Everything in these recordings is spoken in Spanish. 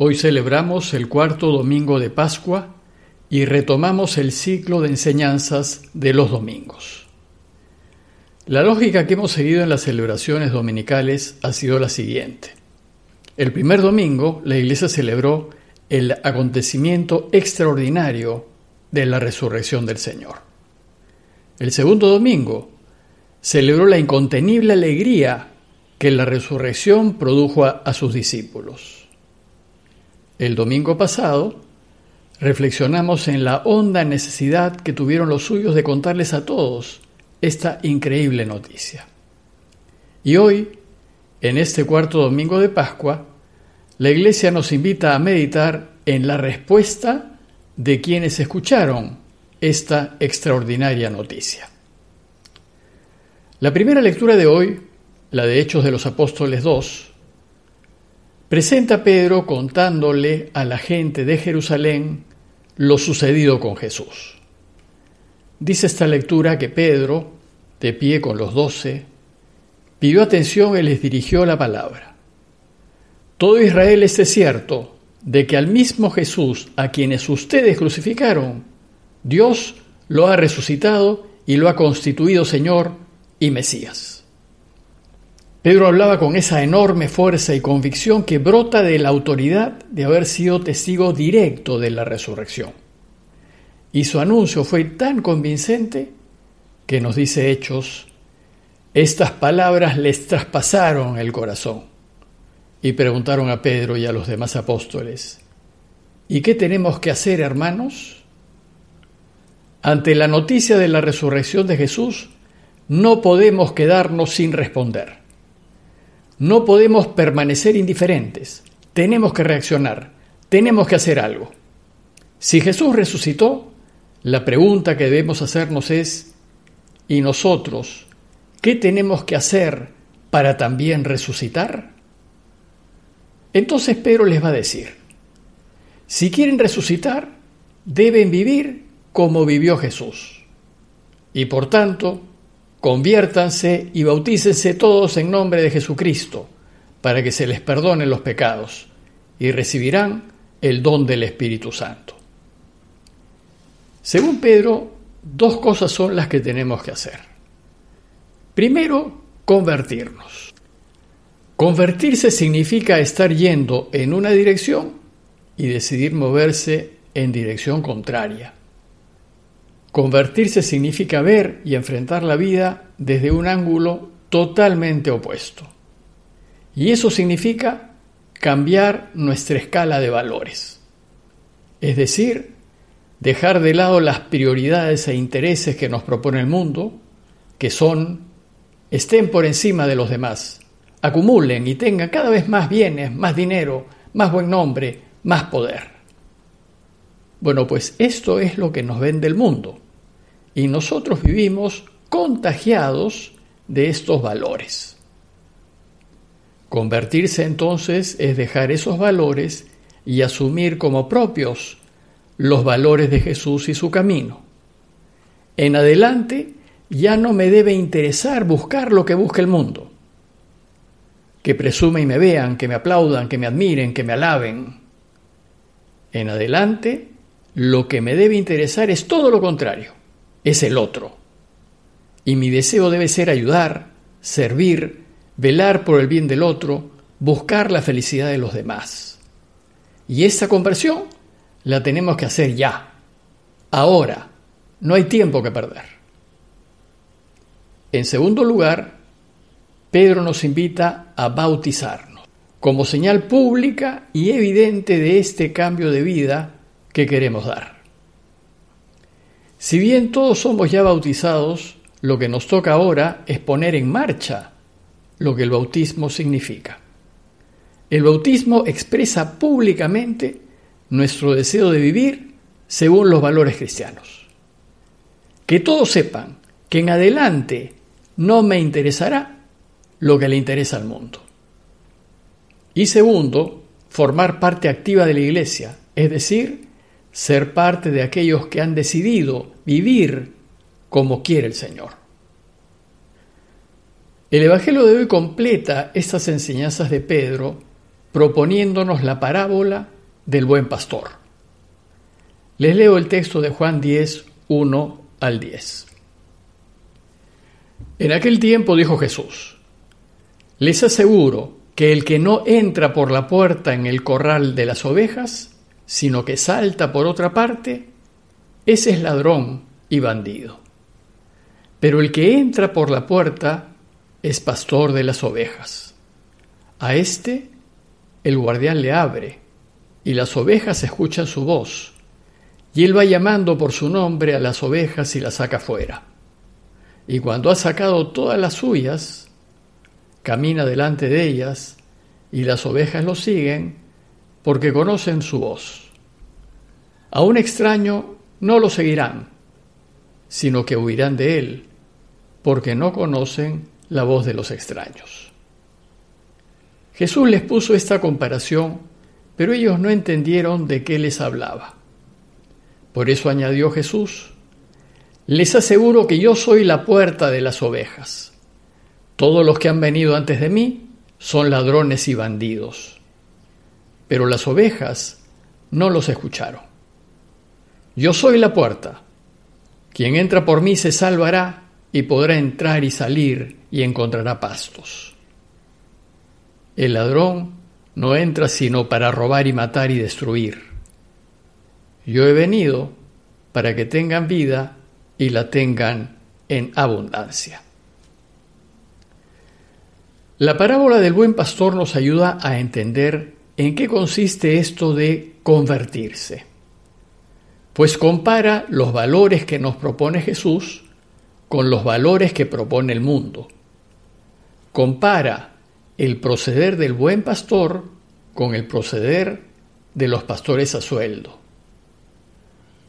Hoy celebramos el cuarto domingo de Pascua y retomamos el ciclo de enseñanzas de los domingos. La lógica que hemos seguido en las celebraciones dominicales ha sido la siguiente. El primer domingo la Iglesia celebró el acontecimiento extraordinario de la resurrección del Señor. El segundo domingo celebró la incontenible alegría que la resurrección produjo a, sus discípulos. El domingo pasado reflexionamos en la honda necesidad que tuvieron los suyos de contarles a todos esta increíble noticia. Y hoy, en este cuarto domingo de Pascua, la Iglesia nos invita a meditar en la respuesta de quienes escucharon esta extraordinaria noticia. La primera lectura de hoy, la de Hechos de los Apóstoles 2, presenta Pedro contándole a la gente de Jerusalén lo sucedido con Jesús. Dice esta lectura que Pedro, de pie con los doce, pidió atención y les dirigió la palabra. Todo Israel esté cierto de que al mismo Jesús a quienes ustedes crucificaron, Dios lo ha resucitado y lo ha constituido Señor y Mesías. Pedro hablaba con esa enorme fuerza y convicción que brota de la autoridad de haber sido testigo directo de la resurrección. Y su anuncio fue tan convincente que nos dice Hechos, estas palabras les traspasaron el corazón y preguntaron a Pedro y a los demás apóstoles, ¿y qué tenemos que hacer, hermanos? Ante la noticia de la resurrección de Jesús, no podemos quedarnos sin responder. No podemos permanecer indiferentes. Tenemos que reaccionar. Tenemos que hacer algo. Si Jesús resucitó, la pregunta que debemos hacernos es, ¿y nosotros qué tenemos que hacer para también resucitar? Entonces Pedro les va a decir, si quieren resucitar, deben vivir como vivió Jesús. Y por tanto, Conviértanse y bautícense todos en nombre de Jesucristo, para que se les perdonen los pecados, y recibirán el don del Espíritu Santo. Según Pedro, dos cosas son las que tenemos que hacer. Primero, convertirnos. Convertirse significa estar yendo en una dirección y decidir moverse en dirección contraria. Convertirse significa ver y enfrentar la vida desde un ángulo totalmente opuesto. Y eso significa cambiar nuestra escala de valores. Es decir, dejar de lado las prioridades e intereses que nos propone el mundo, que son estén por encima de los demás, acumulen y tengan cada vez más bienes, más dinero, más buen nombre, más poder. Bueno, pues esto es lo que nos vende el mundo y nosotros vivimos contagiados de estos valores. Convertirse entonces es dejar esos valores y asumir como propios los valores de Jesús y su camino. En adelante ya no me debe interesar buscar lo que busca el mundo. Que presume y me vean, que me aplaudan, que me admiren, que me alaben. En adelante lo que me debe interesar es todo lo contrario, es el otro. Y mi deseo debe ser ayudar, servir, velar por el bien del otro, buscar la felicidad de los demás. Y esa conversión la tenemos que hacer ya, ahora, no hay tiempo que perder. En segundo lugar, Pedro nos invita a bautizarnos como señal pública y evidente de este cambio de vida que queremos dar. Si bien todos somos ya bautizados, lo que nos toca ahora es poner en marcha lo que el bautismo significa. El bautismo expresa públicamente nuestro deseo de vivir según los valores cristianos. Que todos sepan que en adelante no me interesará lo que le interesa al mundo. Y segundo, formar parte activa de la Iglesia, es decir, ser parte de aquellos que han decidido vivir como quiere el Señor. El Evangelio de hoy completa estas enseñanzas de Pedro proponiéndonos la parábola del buen pastor. Les leo el texto de Juan 10, 1 al 10. En aquel tiempo dijo Jesús, les aseguro que el que no entra por la puerta en el corral de las ovejas, sino que salta por otra parte, ese es ladrón y bandido. Pero el que entra por la puerta es pastor de las ovejas. A éste el guardián le abre, y las ovejas escuchan su voz, y él va llamando por su nombre a las ovejas y las saca fuera. Y cuando ha sacado todas las suyas, camina delante de ellas, y las ovejas lo siguen porque conocen su voz. A un extraño no lo seguirán, sino que huirán de él, porque no conocen la voz de los extraños. Jesús les puso esta comparación, pero ellos no entendieron de qué les hablaba. Por eso añadió Jesús, les aseguro que yo soy la puerta de las ovejas. Todos los que han venido antes de mí son ladrones y bandidos, pero las ovejas no los escucharon. Yo soy la puerta. Quien entra por mí se salvará y podrá entrar y salir y encontrará pastos. El ladrón no entra sino para robar y matar y destruir. Yo he venido para que tengan vida y la tengan en abundancia. La parábola del buen pastor nos ayuda a entender en qué consiste esto de convertirse pues compara los valores que nos propone Jesús con los valores que propone el mundo. Compara el proceder del buen pastor con el proceder de los pastores a sueldo.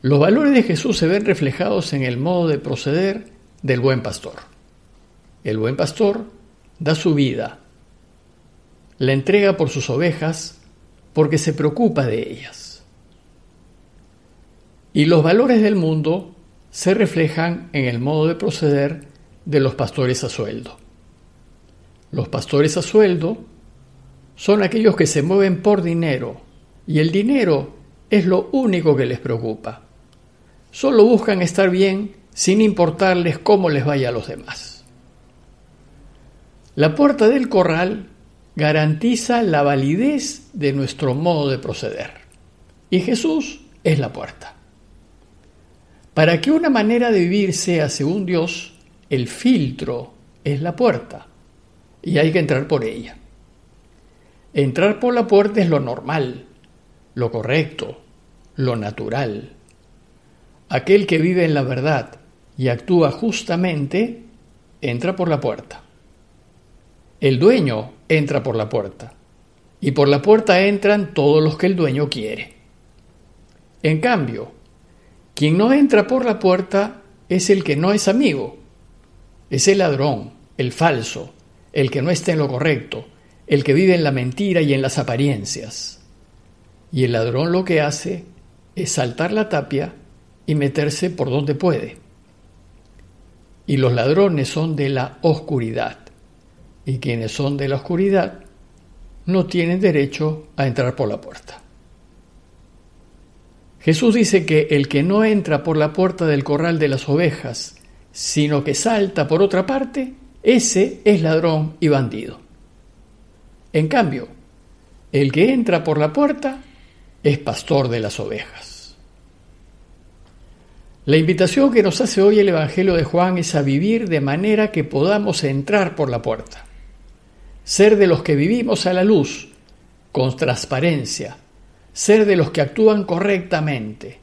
Los valores de Jesús se ven reflejados en el modo de proceder del buen pastor. El buen pastor da su vida, la entrega por sus ovejas porque se preocupa de ellas. Y los valores del mundo se reflejan en el modo de proceder de los pastores a sueldo. Los pastores a sueldo son aquellos que se mueven por dinero y el dinero es lo único que les preocupa. Solo buscan estar bien sin importarles cómo les vaya a los demás. La puerta del corral garantiza la validez de nuestro modo de proceder y Jesús es la puerta. Para que una manera de vivir sea según Dios, el filtro es la puerta y hay que entrar por ella. Entrar por la puerta es lo normal, lo correcto, lo natural. Aquel que vive en la verdad y actúa justamente, entra por la puerta. El dueño entra por la puerta y por la puerta entran todos los que el dueño quiere. En cambio, quien no entra por la puerta es el que no es amigo, es el ladrón, el falso, el que no está en lo correcto, el que vive en la mentira y en las apariencias. Y el ladrón lo que hace es saltar la tapia y meterse por donde puede. Y los ladrones son de la oscuridad, y quienes son de la oscuridad no tienen derecho a entrar por la puerta. Jesús dice que el que no entra por la puerta del corral de las ovejas, sino que salta por otra parte, ese es ladrón y bandido. En cambio, el que entra por la puerta es pastor de las ovejas. La invitación que nos hace hoy el Evangelio de Juan es a vivir de manera que podamos entrar por la puerta, ser de los que vivimos a la luz, con transparencia, ser de los que actúan correctamente.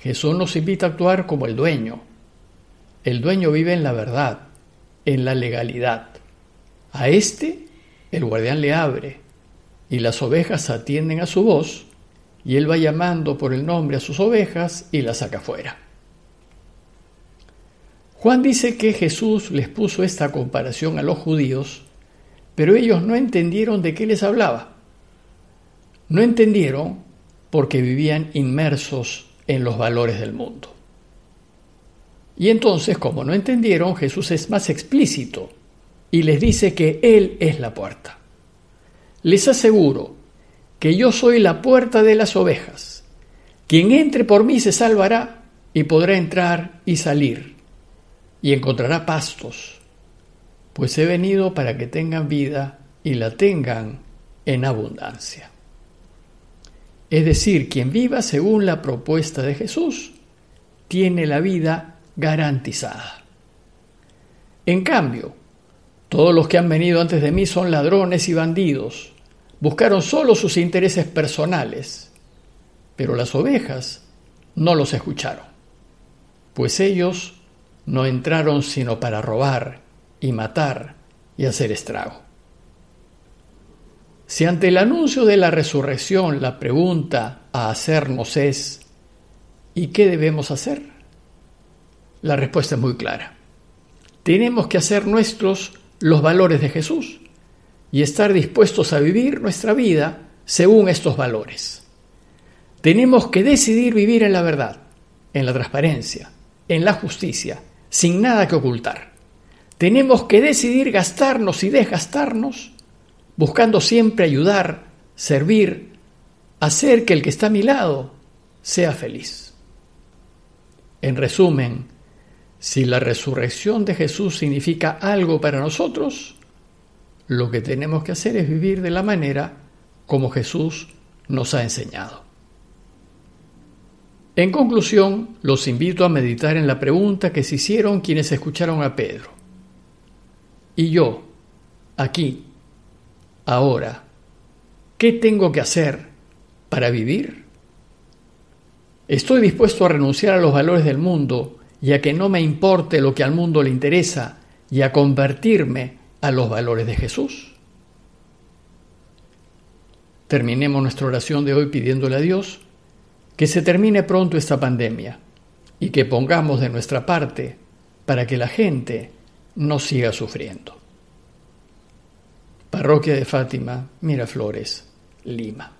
Jesús nos invita a actuar como el dueño. El dueño vive en la verdad, en la legalidad. A éste el guardián le abre y las ovejas atienden a su voz y él va llamando por el nombre a sus ovejas y las saca fuera. Juan dice que Jesús les puso esta comparación a los judíos, pero ellos no entendieron de qué les hablaba. No entendieron porque vivían inmersos en los valores del mundo. Y entonces, como no entendieron, Jesús es más explícito y les dice que Él es la puerta. les aseguro que yo soy la puerta de las ovejas. Quien entre por mí se salvará y podrá entrar y salir y encontrará pastos, pues he venido para que tengan vida y la tengan en abundancia. Es decir, quien viva según la propuesta de Jesús tiene la vida garantizada. En cambio, todos los que han venido antes de mí son ladrones y bandidos, buscaron solo sus intereses personales, pero las ovejas no los escucharon, pues ellos no entraron sino para robar y matar y hacer estrago. Si ante el anuncio de la resurrección la pregunta a hacernos es ¿y qué debemos hacer? La respuesta es muy clara. Tenemos que hacer nuestros los valores de Jesús y estar dispuestos a vivir nuestra vida según estos valores. Tenemos que decidir vivir en la verdad, en la transparencia, en la justicia, sin nada que ocultar. Tenemos que decidir gastarnos y desgastarnos buscando siempre ayudar, servir, hacer que el que está a mi lado sea feliz. En resumen, si la resurrección de Jesús significa algo para nosotros, lo que tenemos que hacer es vivir de la manera como Jesús nos ha enseñado. En conclusión, los invito a meditar en la pregunta que se hicieron quienes escucharon a Pedro. ¿Y yo, aquí, Ahora, ¿qué tengo que hacer para vivir? ¿Estoy dispuesto a renunciar a los valores del mundo y a que no me importe lo que al mundo le interesa y a convertirme a los valores de Jesús? Terminemos nuestra oración de hoy pidiéndole a Dios que se termine pronto esta pandemia y que pongamos de nuestra parte para que la gente no siga sufriendo. Parroquia de Fátima, Miraflores, Lima.